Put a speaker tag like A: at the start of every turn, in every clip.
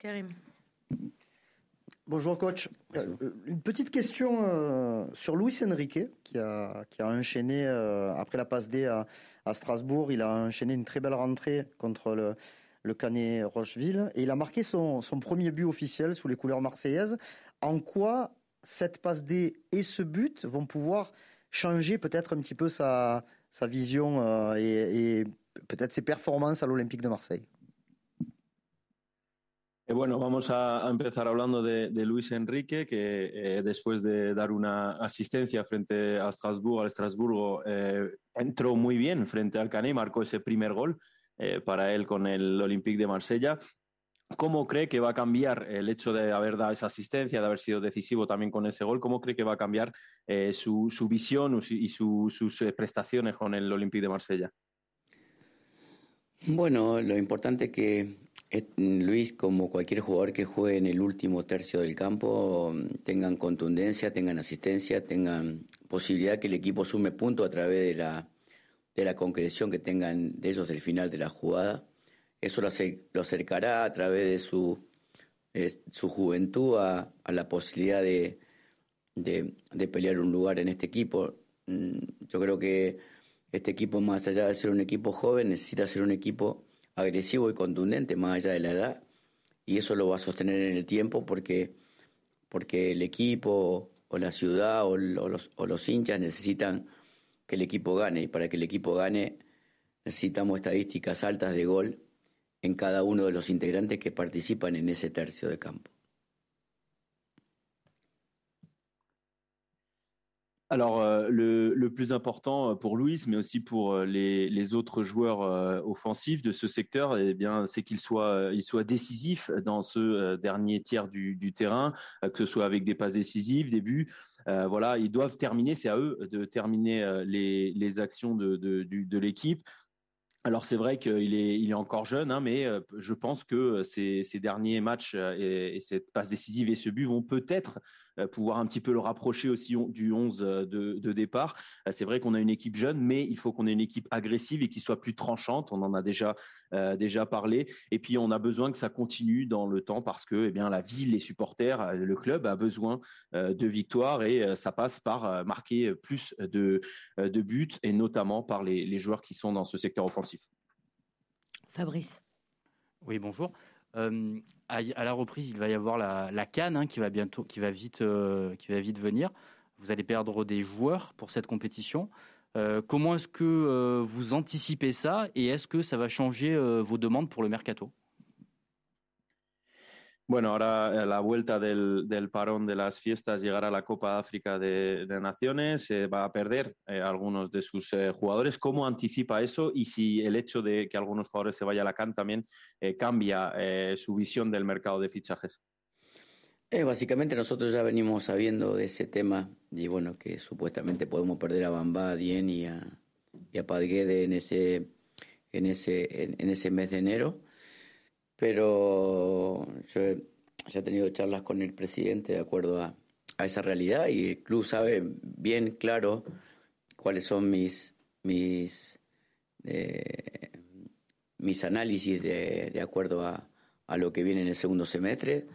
A: Karim.
B: Bonjour coach. Euh, une petite question euh, sur Luis Enrique qui a, qui a enchaîné euh, après la passe D à, Strasbourg. Il a enchaîné une très belle rentrée contre le, le Canet Rocheville et il a marqué son, son, premier but officiel sous les couleurs marseillaises. En quoi cette passe D et ce but vont pouvoir changer peut-être un petit peu sa, sa vision et, et peut-être ses performances à l'Olympique de Marseille?
C: Bueno, vamos a, empezar hablando de, Luis Enrique, que eh, después de dar una asistencia frente a Strasbourg, al Estrasburgo, eh, entró muy bien frente al Canet marcó ese primer gol para él con el Olympique de Marsella. ¿Cómo cree que va a cambiar el hecho de haber dado esa asistencia, de haber sido decisivo también con ese gol? ¿Cómo cree que va a cambiar su, visión y sus prestaciones con el Olympique de Marsella?
D: Bueno, lo importante que Luis, como cualquier jugador que juegue en el último tercio del campo, tengan contundencia, tengan asistencia, tengan posibilidad que el equipo sume puntos a través de la, de la concreción que tengan de ellos del final de la jugada. Eso lo, acercará a través de su, su juventud a, la posibilidad de, de, pelear un lugar en este equipo. Mm, yo creo que este equipo, más allá de ser un equipo joven, necesita ser un equipo agresivo y contundente más allá de la edad y eso lo va a sostener en el tiempo porque, porque el equipo o la ciudad o los, o los hinchas necesitan que el equipo gane y para que el equipo gane necesitamos estadísticas altas de gol en cada uno de los integrantes que participan en ese tercio de campo.
C: Alors, euh, le, plus important euh, pour Louis, mais aussi pour euh, les, autres joueurs offensifs de ce secteur, eh bien, c'est qu'il soit, il soit décisif dans ce dernier tiers du, terrain, que ce soit avec des passes décisives, des buts. voilà, ils doivent terminer, c'est à eux de terminer les, actions de, l'équipe. Alors c'est vrai qu'il est, il est encore jeune, hein, mais je pense que ces, derniers matchs et, cette passe décisive et ce but vont peut-être pouvoir un petit peu le rapprocher aussi du 11 de, de départ. C'est vrai qu'on a une équipe jeune, mais il faut qu'on ait une équipe agressive et qui soit plus tranchante. On en a déjà déjà parlé. Et puis on a besoin que ça continue dans le temps parce que eh bien la ville, les supporters, le club a besoin de victoires et ça passe par marquer plus de, de buts et notamment par les, les joueurs qui sont dans ce secteur offensif.
A: Fabrice.
E: Oui, bonjour. Euh, à, la reprise, il va y avoir la, Cannes hein, qui va bientôt, euh, vite venir. Vous allez perdre des joueurs pour cette compétition. Euh, comment est-ce que vous anticipez ça et est-ce que ça va changer vos demandes pour le mercato?
C: Bueno, ahora a la vuelta del, del, parón de las fiestas llegará la Copa África de, Naciones, va a perder eh, algunos de sus eh, jugadores. ¿Cómo anticipa eso? Y si el hecho de que algunos jugadores se vayan a la CAN también eh, cambia su visión del mercado de fichajes.
D: básicamente nosotros ya venimos sabiendo de ese tema y bueno, que supuestamente podemos perder a Bamba, a Dien y a, y a Padguede en ese, en, ese, en ese mes de enero pero yo ya he tenido charlas con el presidente de acuerdo a, esa realidad y el club sabe bien claro cuáles son mis mis eh, mis análisis de, de acuerdo a, a, lo que viene en el segundo semestre.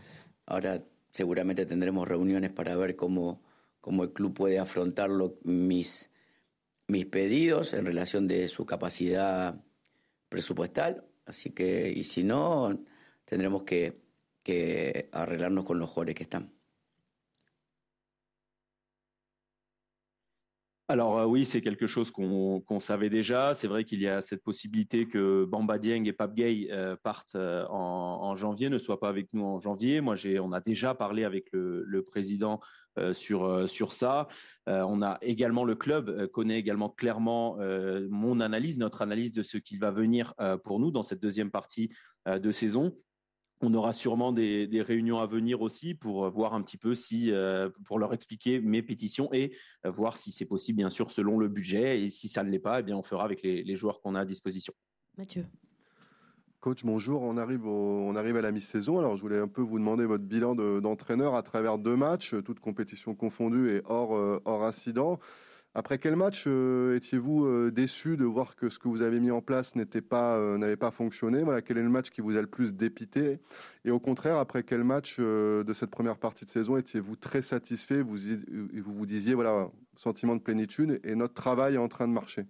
D: Ahora seguramente tendremos reuniones para ver cómo, cómo el club puede afrontarlo mis, mis pedidos en relación de su capacidad presupuestal Así que, y si no, tendremos que, que arreglarnos con los jugadores que.
C: Alors euh, oui, c'est quelque chose qu'on savait déjà. C'est vrai qu'il y a cette possibilité que Bamba Dieng et Pape euh, partent euh, en, janvier, ne soient pas avec nous en janvier. Moi, on a déjà parlé avec le, président sur euh, sur ça. Euh, on a également le club connaît également clairement mon analyse, notre analyse de ce qui va venir pour nous dans cette deuxième partie de saison. On aura sûrement des, des, réunions à venir aussi pour voir un petit peu si, pour leur expliquer mes pétitions et voir si c'est possible, bien sûr, selon le budget. Et si ça ne l'est pas, eh bien, on fera avec les, les joueurs qu'on a à disposition.
A: Mathieu.
F: Coach, bonjour. On arrive, on arrive à la mi-saison. Alors, je voulais un peu vous demander votre bilan d'entraîneur à travers deux matchs, toutes compétitions confondues et hors, euh, hors incident. Après quel match euh, étiez-vous euh, déçu de voir que ce que vous avez mis en place n'était pas euh, n'avait pas fonctionné? Voilà, quel est le match qui vous a le plus dépité? Et au contraire, après quel match de cette première partie de saison étiez-vous très satisfait? Vous, vous vous disiez voilà, sentiment de plénitude et notre travail est en train de marcher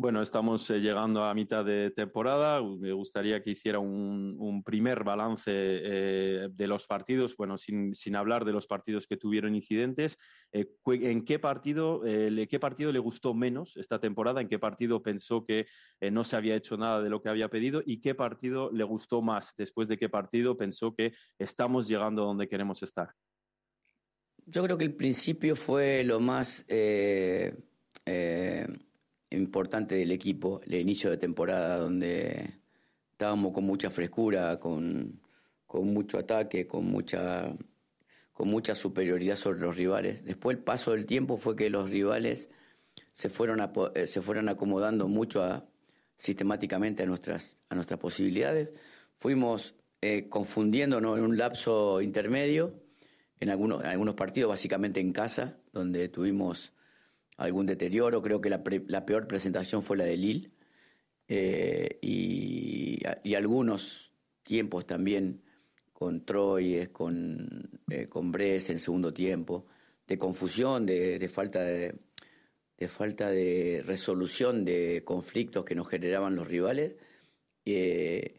C: Bueno, estamos eh, llegando a mitad de temporada. Me gustaría que hiciera un, primer balance eh, de los partidos, bueno, sin, hablar de los partidos que tuvieron incidentes. Eh, ¿En qué partido, qué partido le gustó menos esta temporada? ¿En qué partido pensó que no se había hecho nada de lo que había pedido? ¿Y qué partido le gustó más? Después de qué partido pensó que estamos llegando donde queremos estar.
D: Yo creo que el principio fue lo más importante del equipo, el inicio de temporada, donde estábamos con mucha frescura, con, con mucho ataque, con mucha, con mucha superioridad sobre los rivales. Después el paso del tiempo fue que los rivales se fueron, eh, se fueron acomodando mucho a, sistemáticamente a nuestras, a nuestras posibilidades. Fuimos eh, confundiéndonos en un lapso intermedio, en algunos, en algunos partidos, básicamente en casa, donde tuvimos algún deterioro. Creo que la, peor presentación fue la de Lille eh, y, algunos tiempos también con Troyes, con, eh, Bres en segundo tiempo, de confusión, de, falta de, de, falta de resolución de conflictos que nos generaban los rivales. Eh,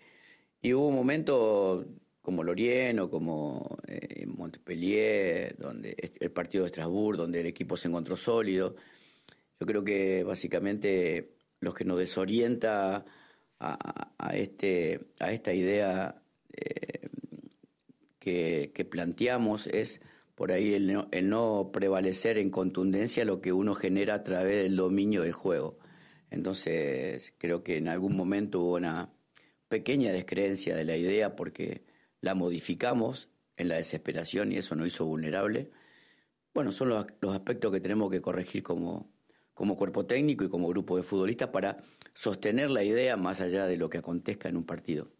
D: y hubo un momento como Lorient o como eh, Montpellier, donde el partido de Estrasburgo, donde el equipo se encontró sólido. Yo creo que básicamente lo que nos desorienta a, este, a esta idea eh, que, planteamos es por ahí el no, el no, prevalecer en contundencia lo que uno genera a través del dominio del juego. Entonces creo que en algún momento hubo una pequeña descreencia de la idea porque la modificamos en la desesperación y eso nos hizo vulnerable. Bueno, son los, aspectos que tenemos que corregir como, como cuerpo técnico y como grupo de futbolistas para sostener la idea más allá de lo que acontezca en un partido.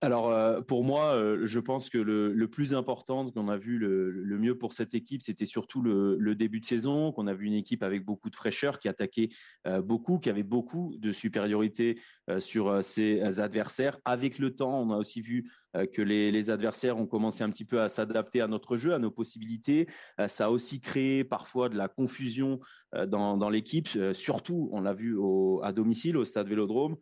C: Alors euh, pour moi, euh, je pense que le, plus important qu'on a vu le, mieux pour cette équipe, c'était surtout le, début de saison, qu'on a vu une équipe avec beaucoup de fraîcheur, qui attaquait euh, beaucoup, qui avait beaucoup de supériorité sur ses adversaires. Avec le temps, on a aussi vu que les, adversaires ont commencé un petit peu à s'adapter à notre jeu, à nos possibilités. ça a aussi créé parfois de la confusion dans, l'équipe, surtout, on l'a vu à domicile, au stade Vélodrome.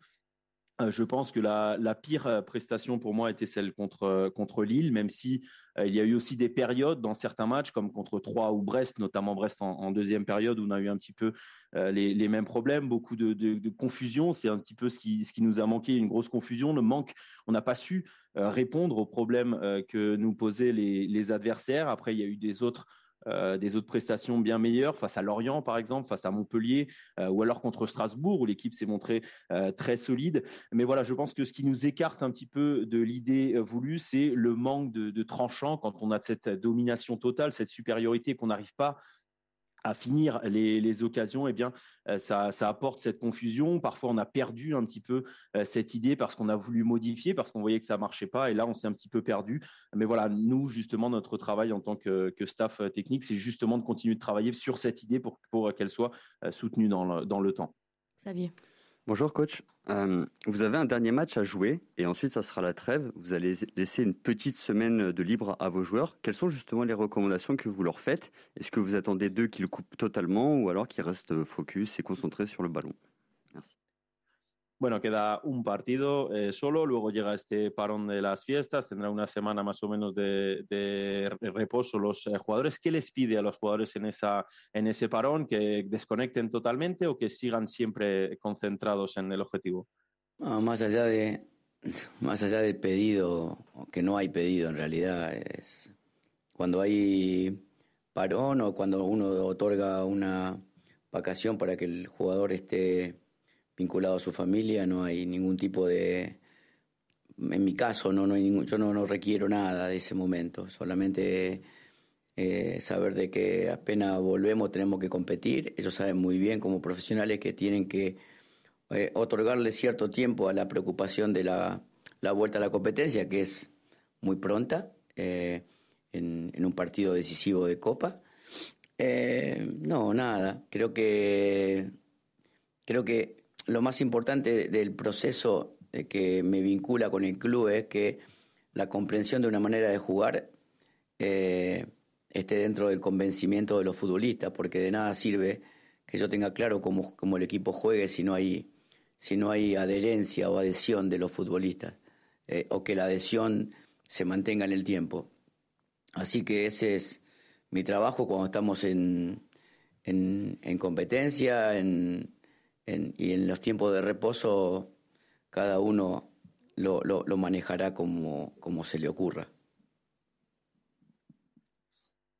C: Euh, je pense que la, pire euh, prestation pour moi était celle contre, euh, contre Lille, même si il y a eu aussi des périodes dans certains matchs, comme contre Troyes ou Brest, notamment Brest en, deuxième période, où on a eu un petit peu les, mêmes problèmes, beaucoup de, confusion. C'est un petit peu ce qui, ce qui nous a manqué, une grosse confusion, le manque. On n'a pas su répondre aux problèmes que nous posaient les, les adversaires. Après, il y a eu des autres euh, des autres prestations bien meilleures face à Lorient par exemple, face à Montpellier euh, ou alors contre Strasbourg où l'équipe s'est montrée euh, très solide. Mais voilà, je pense que ce qui nous écarte un petit peu de l'idée voulue, c'est le manque de, de tranchant quand on a cette domination totale, cette supériorité qu'on n'arrive pas à finir les, occasions, eh bien, euh, ça, apporte cette confusion. Parfois, on a perdu un petit peu euh, cette idée parce qu'on a voulu modifier, parce qu'on voyait que ça marchait pas. Et là, on s'est un petit peu perdu. Mais voilà, nous, justement, notre travail en tant que, staff euh, technique, c'est justement de continuer de travailler sur cette idée pour, pour qu'elle soit soutenue dans le, dans le temps.
A: Xavier.
G: Bonjour coach. Euh, vous avez un dernier match à jouer et ensuite ça sera la trêve. Vous allez laisser une petite semaine de libre à vos joueurs. Quelles sont justement les recommandations que vous leur faites? Est-ce que vous attendez d'eux qu'ils coupent totalement ou alors qu'ils restent focus et concentrés sur le ballon?
C: Bueno, queda un partido eh, solo, luego llega este parón de las fiestas, tendrá una semana más o menos de, reposo los eh, jugadores. ¿Qué les pide a los jugadores en, esa, en ese parón? ¿Que desconecten totalmente o que sigan siempre concentrados en el objetivo?
D: más, allá de, más allá del pedido, que no hay pedido en realidad, es cuando hay parón o cuando uno otorga una vacación para que el jugador esté vinculado a su familia, no hay ningún tipo de... En mi caso, no, no hay ningún, yo no, no requiero nada de ese momento, solamente eh, saber de que apenas volvemos tenemos que competir. Ellos saben muy bien como profesionales que tienen que eh, otorgarle cierto tiempo a la preocupación de la, la, vuelta a la competencia, que es muy pronta. Eh, en, un partido decisivo de Copa. Eh, no, nada. Creo que, creo que lo más importante del proceso que me vincula con el club es que la comprensión de una manera de jugar eh, esté dentro del convencimiento de los futbolistas, porque de nada sirve que yo tenga claro cómo, el equipo juegue si no hay, si no hay adherencia o adhesión de los futbolistas, eh, o que la adhesión se mantenga en el tiempo. Así que ese es mi trabajo cuando estamos en, en, competencia en, y en los tiempos de reposo, cada uno lo, lo, se le ocurra.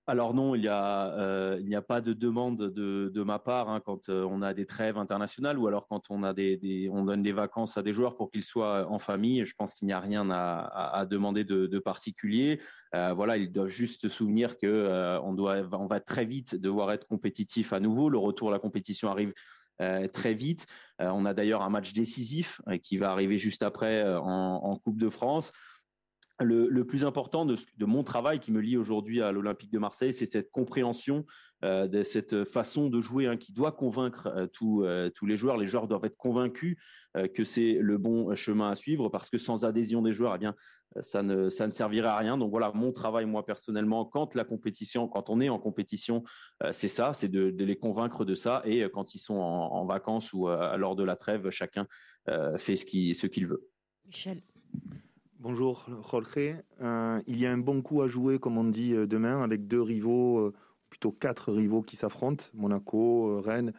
C: Alors non, il n'y a, euh, pas de demande de, ma part hein, quand euh, on a des trêves internationales ou alors quand on donne des vacances à des joueurs pour qu'ils soient en famille. Je pense qu'il n'y a rien à, demander de, particulier. Euh, voilà, ils doivent juste se souvenir que euh, on doit, on va très vite devoir être compétitif à nouveau. Le retour à la compétition arrive euh, très vite. Euh, on a d'ailleurs un match décisif qui va arriver juste après en, Coupe de France le, plus important de, mon travail qui me lie aujourd'hui à l'Olympique de Marseille, c'est cette compréhension euh, de cette façon de jouer hein, qui doit convaincre euh, euh, tous les joueurs. Les joueurs doivent être convaincus que c'est le bon chemin à suivre parce que sans adhésion des joueurs, eh bien, ça ne, ça ne servirait à rien. Donc voilà, mon travail, moi personnellement, quand la compétition, quand on est en compétition, c'est ça, c'est de, les convaincre de ça. Et quand ils sont en, vacances ou lors de la trêve, chacun fait ce qu'il ce qu'il veut.
A: Michel.
H: Bonjour Jorge. Euh, il y a un bon coup à jouer, comme on dit euh, demain, avec deux rivaux, euh, plutôt quatre rivaux qui s'affrontent, Monaco, Rennes,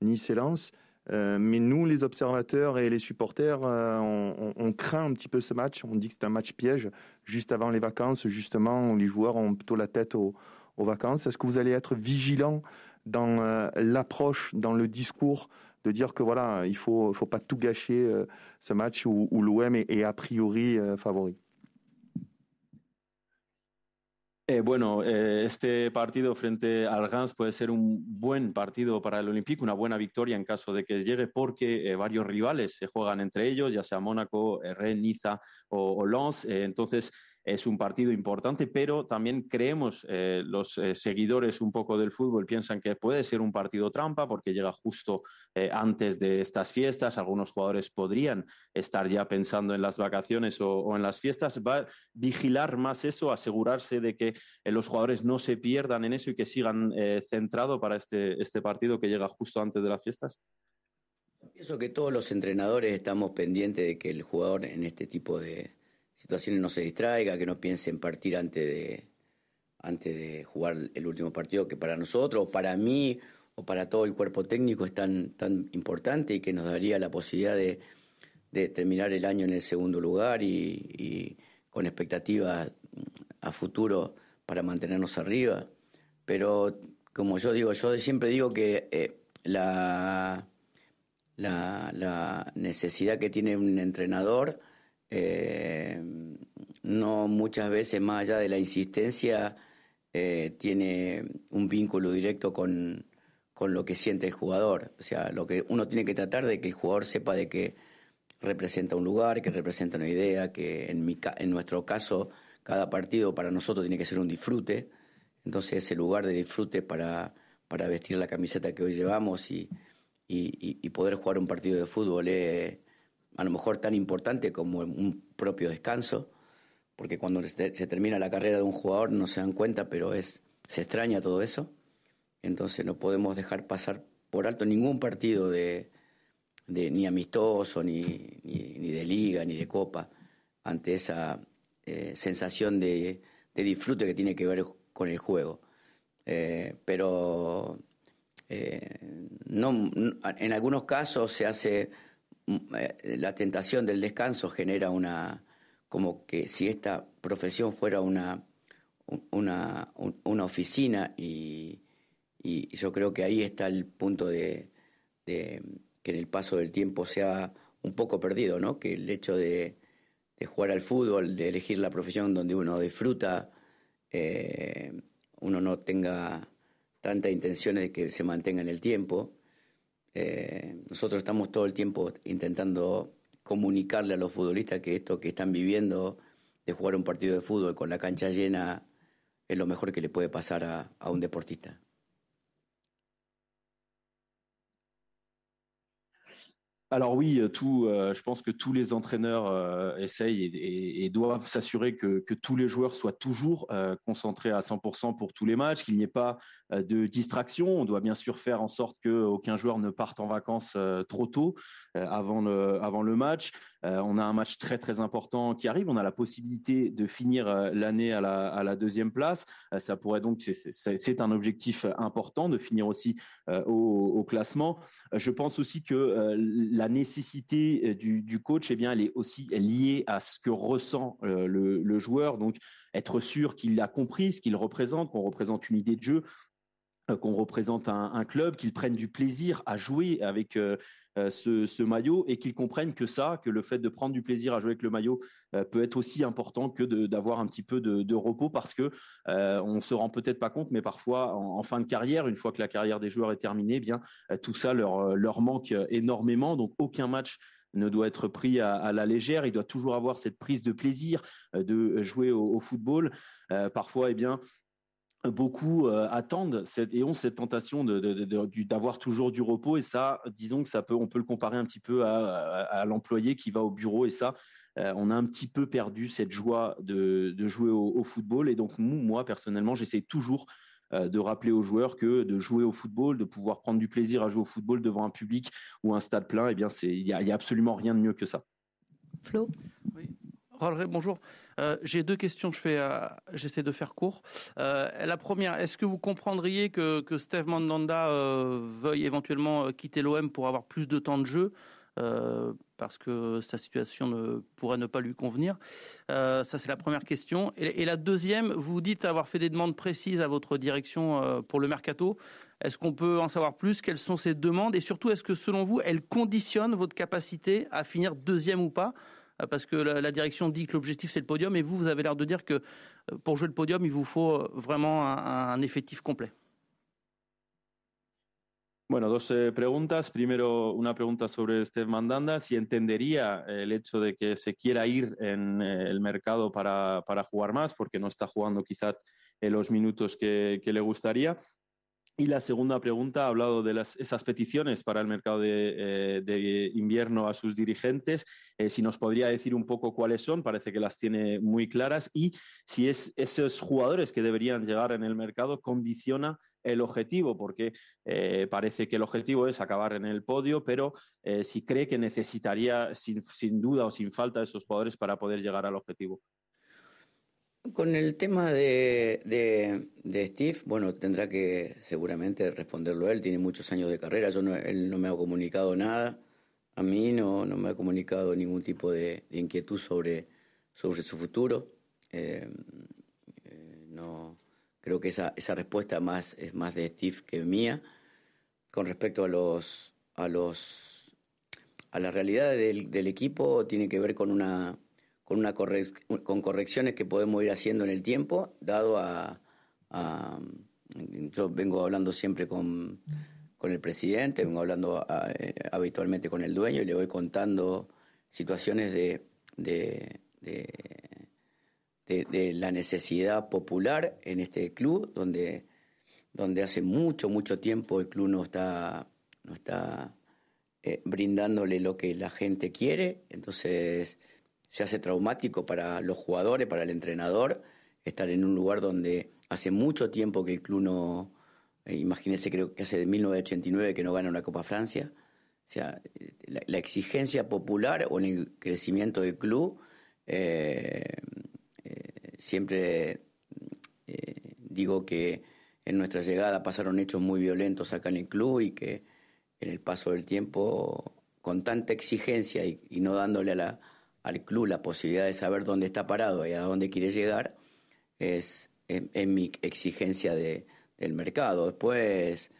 H: Nice et Lens. Mais nous, les observateurs et les supporters, on, craint un petit peu ce match. On dit que c'est un match piège, juste avant les vacances, justement, où les joueurs ont plutôt la tête aux, vacances. Est-ce que vous allez être vigilant dans l'approche, dans le discours de dire que voilà, il faut, faut pas tout gâcher euh, ce match où, l'OM est, a priori euh, favori?
C: Eh, bueno, eh, este partido frente al Reims puede ser un buen partido para el Olympique, una buena victoria en caso de que llegue, porque eh, varios rivales se juegan entre ellos, ya sea Mónaco, Rennes, Niza o, o Lens. Entonces, es un partido importante, pero también creemos, eh, los eh, seguidores un poco del fútbol piensan que puede ser un partido trampa porque llega justo eh, antes de estas fiestas. Algunos jugadores podrían estar ya pensando en las vacaciones o, en las fiestas. Va a vigilar más eso, asegurarse de que los jugadores no se pierdan en eso y que sigan centrado para este, este partido que llega justo antes de las fiestas.
D: Pienso que todos los entrenadores estamos pendientes de que el jugador en este tipo de, situaciones no se distraiga, que no piense en partir antes de, antes de jugar el último partido, que para nosotros, para mí, o para todo el cuerpo técnico es tan, tan importante y que nos daría la posibilidad de, de terminar el año en el segundo lugar y, con expectativas a futuro para mantenernos arriba. Pero como yo digo, yo siempre digo que eh, la, la necesidad que tiene un entrenador eh, no muchas veces más allá de la insistencia eh, tiene un vínculo directo con, con, lo que siente el jugador. O sea, lo que uno tiene que tratar de que el jugador sepa de que representa un lugar, que representa una idea, que en, mi, en nuestro caso cada partido para nosotros tiene que ser un disfrute. Entonces ese lugar de disfrute para, para vestir la camiseta que hoy llevamos y, y, y poder jugar un partido de fútbol es a lo mejor tan importante como un propio descanso, porque cuando se termina la carrera de un jugador no se dan cuenta, pero es se extraña todo eso. Entonces no podemos dejar pasar por alto ningún partido de, ni amistoso, ni, ni, de liga, ni de copa, ante esa eh, sensación de, disfrute que tiene que ver con el juego. Eh, pero eh, no, en algunos casos se hace la tentación del descanso genera una, como que si esta profesión fuera una, una, una oficina y, y, yo creo que ahí está el punto de, que en el paso del tiempo se ha un poco perdido, ¿no? Que el hecho de, jugar al fútbol, de elegir la profesión donde uno disfruta, eh, uno no tenga tanta intención de que se mantenga en el tiempo eh, nosotros estamos todo el tiempo intentando comunicarle a los futbolistas que esto que están viviendo de jugar un partido de fútbol con la cancha llena es lo mejor que le puede pasar a, a un deportista.
C: Alors oui, euh, tout, euh, je pense que tous les entraîneurs euh, essayent et, doivent s'assurer que, tous les joueurs soient toujours concentrés à 100% pour tous les matchs, qu'il n'y ait pas de distraction. On doit bien sûr faire en sorte qu'aucun joueur ne parte en vacances trop tôt avant, le, avant le match. on a un match très très important qui arrive. On a la possibilité de finir l'année à la, deuxième place. ça pourrait donc, c'est un objectif important de finir aussi au, classement. Je pense aussi que la nécessité euh, du, coach, eh bien, elle est aussi liée à ce que ressent euh, le, joueur. Donc, être sûr qu'il a compris ce qu'il représente, qu'on représente une idée de jeu, euh, qu'on représente un, club, qu'il prenne du plaisir à jouer avec ce, maillot et qu'il comprenne que ça, que le fait de prendre du plaisir à jouer avec le maillot peut être aussi important que d'avoir un petit peu de, repos parce que on se rend peut-être pas compte, mais parfois en, fin de carrière, une fois que la carrière des joueurs est terminée, eh bien tout ça leur, leur manque énormément. Donc aucun match ne doit être pris à, la légère. Il doit toujours avoir cette prise de plaisir de jouer au, football. parfois, eh bien, beaucoup euh, attendent et ont cette tentation d'avoir toujours du repos et ça, disons que ça peut, on peut le comparer un petit peu à, l'employé qui va au bureau et ça, euh, on a un petit peu perdu cette joie de, jouer au, football et donc moi personnellement, j'essaie toujours euh, de rappeler aux joueurs que de jouer au football, de pouvoir prendre du plaisir à jouer au football devant un public ou un stade plein, et eh bien c'est il y, a absolument rien de mieux que ça.
A: Flo?
I: Oui bonjour. Euh, j'ai deux questions, je fais, euh, j'essaie de faire court. Euh, la première, est-ce que vous comprendriez que, Steve Mandanda veuille éventuellement quitter l'OM pour avoir plus de temps de jeu parce que sa situation ne pourrait ne pas lui convenir? ça, c'est la première question. Et, et, la deuxième, vous dites avoir fait des demandes précises à votre direction pour le mercato. Est-ce qu'on peut en savoir plus? Quelles sont ces demandes? Et surtout, est-ce que selon vous, elles conditionnent votre capacité à finir deuxième ou pas? euh, parce que la, direction dit que l'objectif c'est le podium, et vous, vous avez l'air de dire que euh, pour jouer le podium, il vous faut euh, vraiment un, effectif complet.
C: Bueno, dos eh, preguntas. Primero, una pregunta sobre Steve Mandanda, si entendería el hecho de que se quiera ir en eh, el mercado para, para jugar más, porque no está jugando quizás en los minutos que, que le gustaría. Y la segunda pregunta ha hablado de esas peticiones para el mercado de, eh, invierno a sus dirigentes. Eh, si nos podría decir un poco cuáles son, parece que las tiene muy claras. Y si es esos jugadores que deberían llegar en el mercado condiciona el objetivo, porque eh, parece que el objetivo es acabar en el podio, pero si cree que necesitaría sin, sin duda o sin falta esos jugadores para poder llegar al objetivo.
D: Con el tema de, de, Steve, bueno, tendrá que seguramente responderlo él, tiene muchos años de carrera, yo no, él no me ha comunicado nada, a mí no, no me ha comunicado ningún tipo de, inquietud sobre, sobre su futuro. Eh, eh, no, creo que esa, esa respuesta más, es más de Steve que mía. Con respecto a los a los a la realidad del, del equipo, tiene que ver con una con, una con correcciones que podemos ir haciendo en el tiempo, dado a, yo vengo hablando siempre con, con el presidente, vengo hablando eh, habitualmente con el dueño y le voy contando situaciones de, de, de, la necesidad popular en este club, donde, donde hace mucho, mucho tiempo el club no está, no está eh, brindándole lo que la gente quiere. Entonces, se hace traumático para los jugadores, para el entrenador, estar en un lugar donde hace mucho tiempo que el club no, eh, imagínense, creo que hace de 1989 que no gana una Copa Francia. O sea, la, exigencia popular o el crecimiento del club, eh, eh, siempre digo que en nuestra llegada pasaron hechos muy violentos acá en el club y que en el paso del tiempo, con tanta exigencia y no dándole a la, al club la posibilidad de saber dónde está parado y a dónde quiere llegar, es, en, mi exigencia de, del mercado. Después,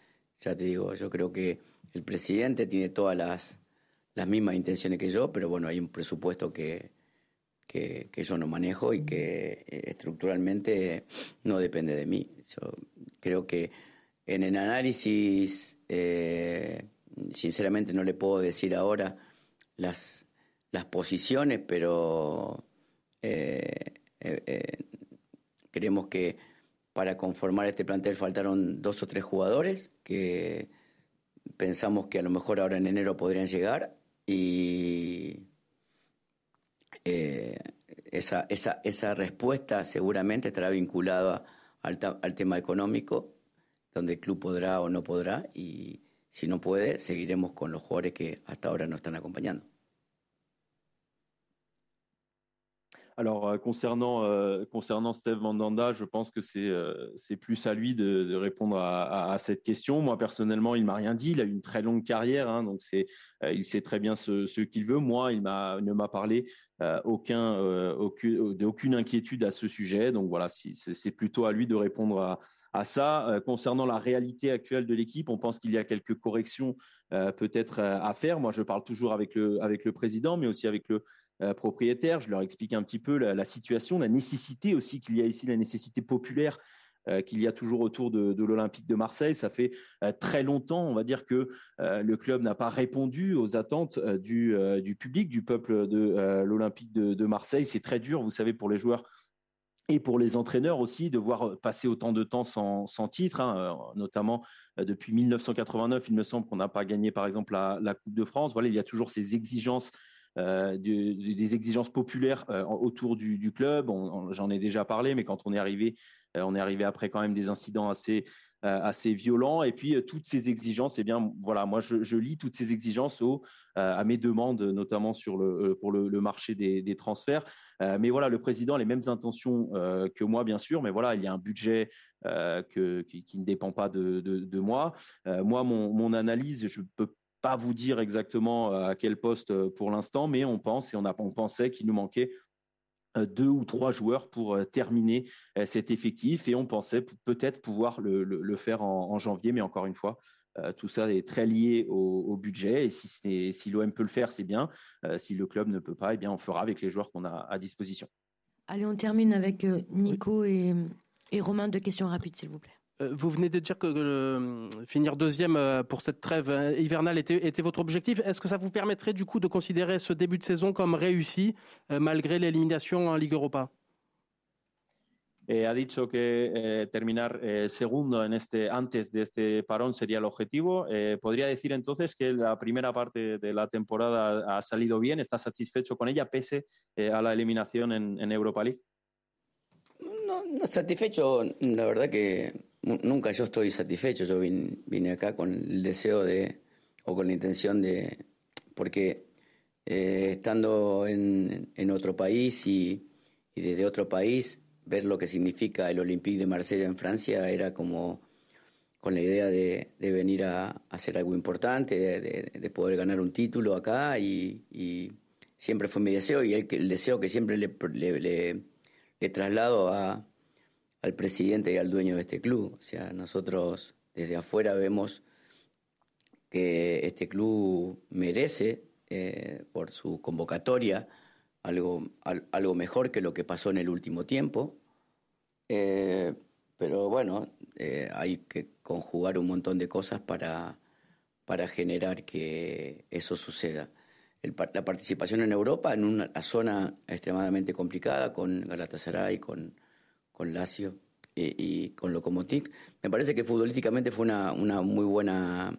D: ya te digo, yo creo que el presidente tiene todas las, las mismas intenciones que yo, pero bueno, hay un presupuesto que, que, yo no manejo y que eh, estructuralmente no depende de mí. Yo creo que en el análisis, eh, sinceramente no le puedo decir ahora las, las posiciones, pero eh, eh, eh, creemos que para conformar este plantel faltaron dos o tres jugadores que pensamos que a lo mejor ahora en enero podrían llegar y esa, esa, esa, respuesta seguramente estará vinculada al, al, tema económico, donde el club podrá o no podrá, y si no puede, seguiremos con los jugadores que hasta ahora nos están acompañando.
C: Alors euh, concernant euh, concernant Steve Mandanda, je pense que c'est euh, plus à lui de, répondre à, cette question. Moi personnellement, il m'a rien dit. Il a une très longue carrière, hein, donc c'est il sait très bien ce, qu'il veut. Moi, il m'a ne m'a parlé aucun aucune d'aucune inquiétude à ce sujet. Donc voilà, c'est plutôt à lui de répondre à ça. concernant la réalité actuelle de l'équipe, on pense qu'il y a quelques corrections peut-être à faire. Moi, je parle toujours avec le, avec le président, mais aussi avec le, propriétaires. Je leur explique un petit peu la, situation, la nécessité aussi qu'il y a ici, la nécessité populaire euh, qu'il y a toujours autour de, l'Olympique de Marseille. Ça fait euh, très longtemps, on va dire, que le club n'a pas répondu aux attentes du, public, du peuple de l'Olympique de, Marseille. C'est très dur, vous savez, pour les joueurs et pour les entraîneurs aussi de voir passer autant de temps sans, titre, hein, notamment depuis 1989, il me semble qu'on n'a pas gagné par exemple la, la, Coupe de France. Voilà, il y a toujours ces exigences euh, des exigences populaires euh, autour du, club. J'en ai déjà parlé, mais quand on est arrivé, euh, on est arrivé après quand même des incidents assez violents. Et puis toutes ces exigences, eh bien voilà, moi je, lis toutes ces exigences à mes demandes, notamment sur pour le, marché des, transferts. mais voilà, le président a les mêmes intentions que moi, bien sûr. Mais voilà, il y a un budget qui, ne dépend pas de, de, moi. moi, mon, mon analyse, je peux pas vous dire exactement euh, à quel poste euh, pour l'instant, mais on pense et on, a, on pensait qu'il nous manquait euh, deux ou trois joueurs pour terminer cet effectif et on pensait peut-être pouvoir le, le, faire en, janvier, mais encore une fois, tout ça est très lié au, budget et si, si l'OM peut le faire, c'est bien. si le club ne peut pas, eh bien, on fera avec les joueurs qu'on a à disposition.
A: Allez, on termine avec Nico et, et Romain. Deux questions rapides, s'il vous plaît.
I: Euh, vous venez de dire que euh, finir deuxième euh, pour cette trêve hivernale était, était votre objectif. Est-ce que ça vous permettrait du coup de considérer ce début de saison comme réussi malgré l'élimination en Ligue Europa?
C: Eh, ha dicho que eh, terminar eh, segundo en este, antes de este parón sería el objetivo. Eh, ¿Podría decir entonces que la primera parte de la temporada ha salido bien? ¿Está satisfecho con ella pese eh, a la eliminación en, en Europa League?
D: No, no satisfecho, la verdad que nunca yo estoy satisfecho, yo vine, acá con el deseo de, o con la intención de, porque eh, estando en, otro país y, desde otro país, ver lo que significa el Olympique de Marsella en Francia era como con la idea de, venir a, hacer algo importante, de, poder ganar un título acá y, siempre fue mi deseo y el, el deseo que siempre le, le, le traslado a, al presidente y al dueño de este club. O sea, nosotros desde afuera vemos que este club merece, eh, por su convocatoria, algo, algo mejor que lo que pasó en el último tiempo. Eh, pero bueno, eh, hay que conjugar un montón de cosas para, para generar que eso suceda. la participación en Europa, en una zona extremadamente complicada, con Galatasaray, con con Lazio y, con Lokomotiv. Me parece que futbolísticamente fue una, muy buena,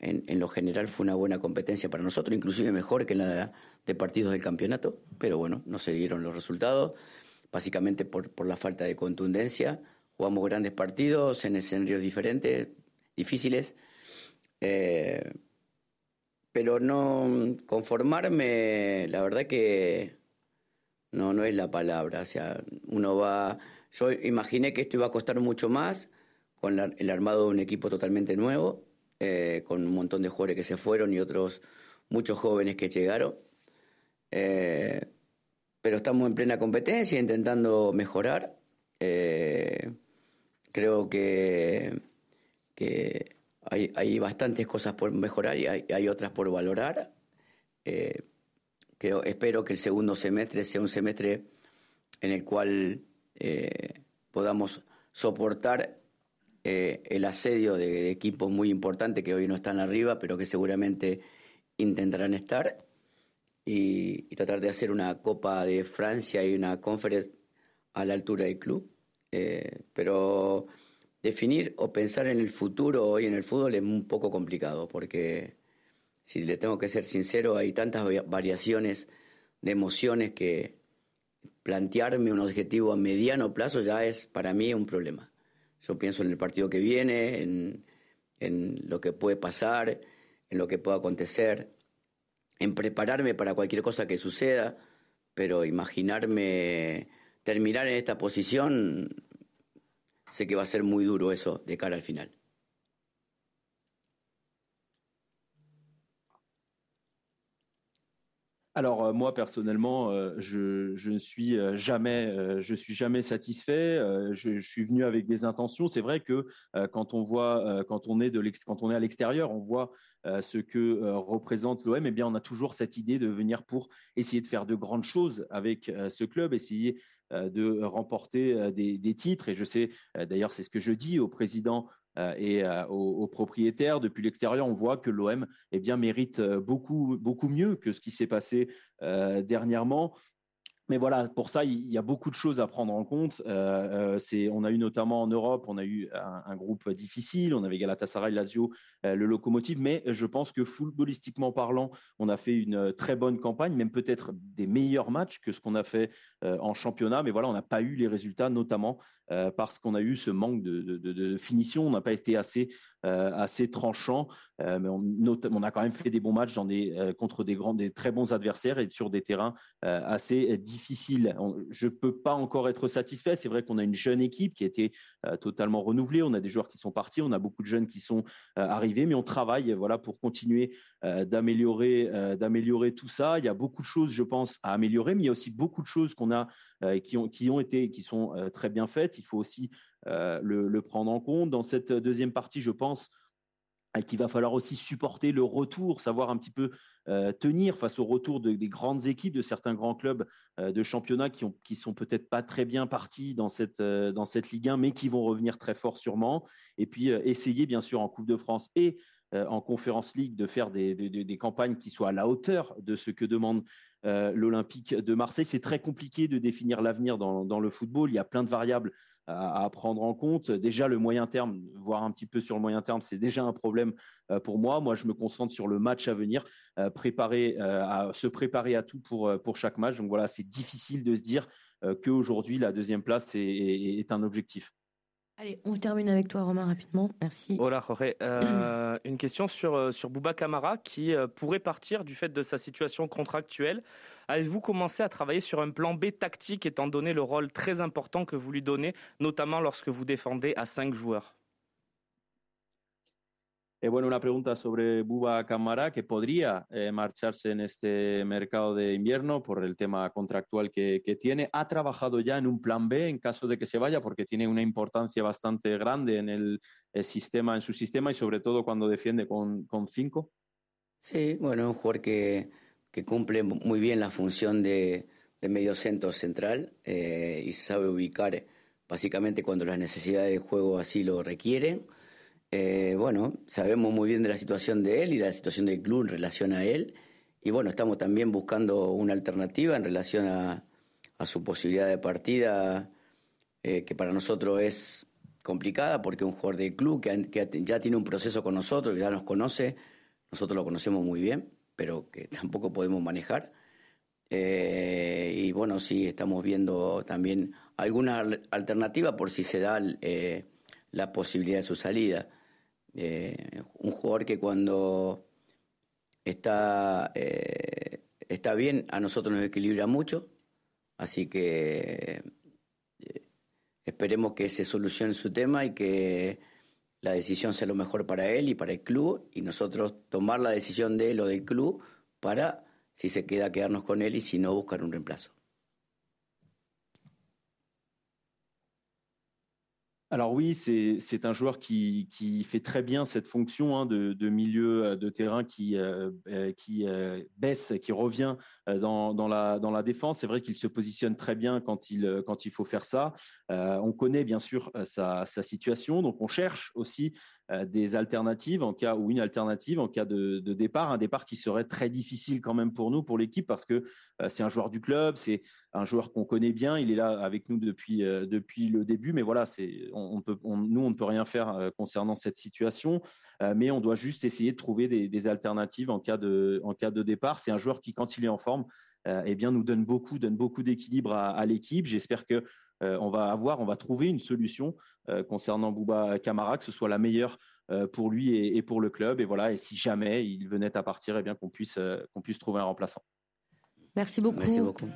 D: en, lo general fue una buena competencia para nosotros, inclusive mejor que la de partidos del campeonato, pero bueno, no se dieron los resultados, básicamente por, por la falta de contundencia. Jugamos grandes partidos en escenarios diferentes, difíciles. Eh, pero no conformarme, la verdad que no, no es la palabra. O sea, uno va. Yo imaginé que esto iba a costar mucho más con el armado de un equipo totalmente nuevo, eh, con un montón de jugadores que se fueron y otros muchos jóvenes que llegaron. Eh, pero estamos en plena competencia, intentando mejorar. Eh, creo que, que hay, hay, bastantes cosas por mejorar y hay, hay otras por valorar espero que el segundo semestre sea un semestre en el cual eh, podamos soportar eh, el asedio de, equipos muy importantes que hoy no están arriba, pero que seguramente intentarán estar, y, tratar de hacer una Copa de Francia y una Conference a la altura del club. Eh, pero definir o pensar en el futuro hoy en el fútbol es un poco complicado porque, si le tengo que ser sincero, hay tantas variaciones de emociones que plantearme un objetivo a mediano plazo ya es para mí un problema. Yo pienso en el partido que viene, en, lo que puede pasar, en lo que pueda acontecer, en prepararme para cualquier cosa que suceda, pero imaginarme terminar en esta posición, sé que va a ser muy duro eso de cara al final.
C: Alors euh, moi personnellement, euh, je, ne suis euh, jamais, je suis jamais satisfait. Je, suis venu avec des intentions. C'est vrai que quand on voit, quand on est à l'extérieur, on voit ce que représente l'OM. Eh bien, on a toujours cette idée de venir pour essayer de faire de grandes choses avec ce club, essayer de remporter des, titres. Et je sais, d'ailleurs, c'est ce que je dis au président et euh, aux, propriétaires. Depuis l'extérieur, on voit que l'OM eh bien, mérite euh, beaucoup, beaucoup mieux que ce qui s'est passé dernièrement. Mais voilà, pour ça, il y a beaucoup de choses à prendre en compte. Euh, euh, on a eu notamment en Europe, on a eu un, groupe difficile. On avait Galatasaray, Lazio, euh, le locomotive. Mais je pense que footballistiquement parlant, on a fait une très bonne campagne, même peut-être des meilleurs matchs que ce qu'on a fait en championnat. Mais voilà, on n'a pas eu les résultats, notamment parce qu'on a eu ce manque de, finition. On n'a pas été assez, assez tranchant. mais on, a quand même fait des bons matchs des, contre des, grands, des très bons adversaires et sur des terrains assez difficiles difficile. je ne peux pas encore être satisfait. C'est vrai qu'on a une jeune équipe qui a été euh, totalement renouvelée. On a des joueurs qui sont partis, on a beaucoup de jeunes qui sont euh, arrivés, mais on travaille voilà, pour continuer euh, d'améliorer, d'améliorer tout ça. Il y a beaucoup de choses, je pense, à améliorer, mais il y a aussi beaucoup de choses qu'on a qui, ont, qui ont été, qui sont très bien faites. Il faut aussi le, le, prendre en compte. Dans cette deuxième partie, je pense, qu'il va falloir aussi supporter le retour, savoir un petit peu euh, tenir face au retour de, des grandes équipes, de certains grands clubs euh, de championnat qui, ont, qui sont peut-être pas très bien partis dans cette, euh, dans cette Ligue 1, mais qui vont revenir très fort sûrement. Et puis essayer bien sûr en Coupe de France et en Conférence League de faire des, des, campagnes qui soient à la hauteur de ce que demande l'Olympique de Marseille. C'est très compliqué de définir l'avenir dans, le football. Il y a plein de variables à, prendre en compte. Déjà, le moyen terme, voir un petit peu sur le moyen terme, c'est déjà un problème euh, pour moi. Moi, je me concentre sur le match à venir, euh, euh, se préparer à tout pour, chaque match. Donc voilà, c'est difficile de se dire qu'aujourd'hui, la deuxième place est, un objectif.
A: Allez, on termine avec toi, Romain, rapidement. Merci.
J: Voilà, Jorge. une question sur, sur Bouba Camara qui pourrait partir du fait de sa situation contractuelle. Avez-vous commencé à travailler sur un plan B tactique étant donné le rôle très important que vous lui donnez, notamment lorsque vous défendez à cinq joueurs?
C: Eh, bueno, una pregunta sobre Buba Camara, que podría eh, marcharse en este mercado de invierno por el tema contractual que, que, tiene. ¿Ha trabajado ya en un plan B en caso de que se vaya? Porque tiene una importancia bastante grande en el, el sistema, en su sistema y sobre todo cuando defiende con, con cinco.
D: Sí, bueno, un jugador que que cumple muy bien la función de, de medio centro central eh, y sabe ubicar básicamente cuando las necesidades del juego así lo requieren. Eh, bueno, sabemos muy bien de la situación de él y de la situación del club en relación a él. Y bueno, estamos también buscando una alternativa en relación a, su posibilidad de partida, eh, que para nosotros es complicada porque un jugador del club que, que ya tiene un proceso con nosotros, que ya nos conoce, nosotros lo conocemos muy bien pero que tampoco podemos manejar. Eh, y bueno, sí, estamos viendo también alguna alternativa por si se da eh, la posibilidad de su salida. Eh, un jugador que cuando está, está bien, a nosotros nos equilibra mucho, así que esperemos que se solucione su tema y que la decisión sea lo mejor para él y para el club y nosotros tomar la decisión de él o del club para, si se queda, quedarnos con él y si no, buscar un reemplazo.
C: Alors oui, c'est un joueur qui, fait très bien cette fonction hein, de, milieu euh, de terrain qui, euh, euh, baisse, qui revient dans, la, défense. C'est vrai qu'il se positionne très bien quand il, faut faire ça. on connaît bien sûr sa, situation, donc on cherche aussi des alternatives en cas ou une alternative en cas de, départ, un départ qui serait très difficile quand même pour nous, pour l'équipe, parce que c'est un joueur du club, c'est un joueur qu'on connaît bien, il est là avec nous depuis depuis le début, mais voilà, c'est on, peut nous on ne peut rien faire concernant cette situation, mais on doit juste essayer de trouver des, alternatives en cas de en cas de départ. C'est un joueur qui quand il est en forme, eh bien nous donne beaucoup donne beaucoup d'équilibre à l'équipe. J'espère que euh, on va avoir, on va trouver une solution euh, concernant Bouba Camara, que ce soit la meilleure euh, pour lui et, pour le club. Et voilà, et si jamais il venait à partir, eh bien qu'on puisse qu'on puisse trouver un remplaçant.
A: Merci beaucoup.
D: Merci beaucoup.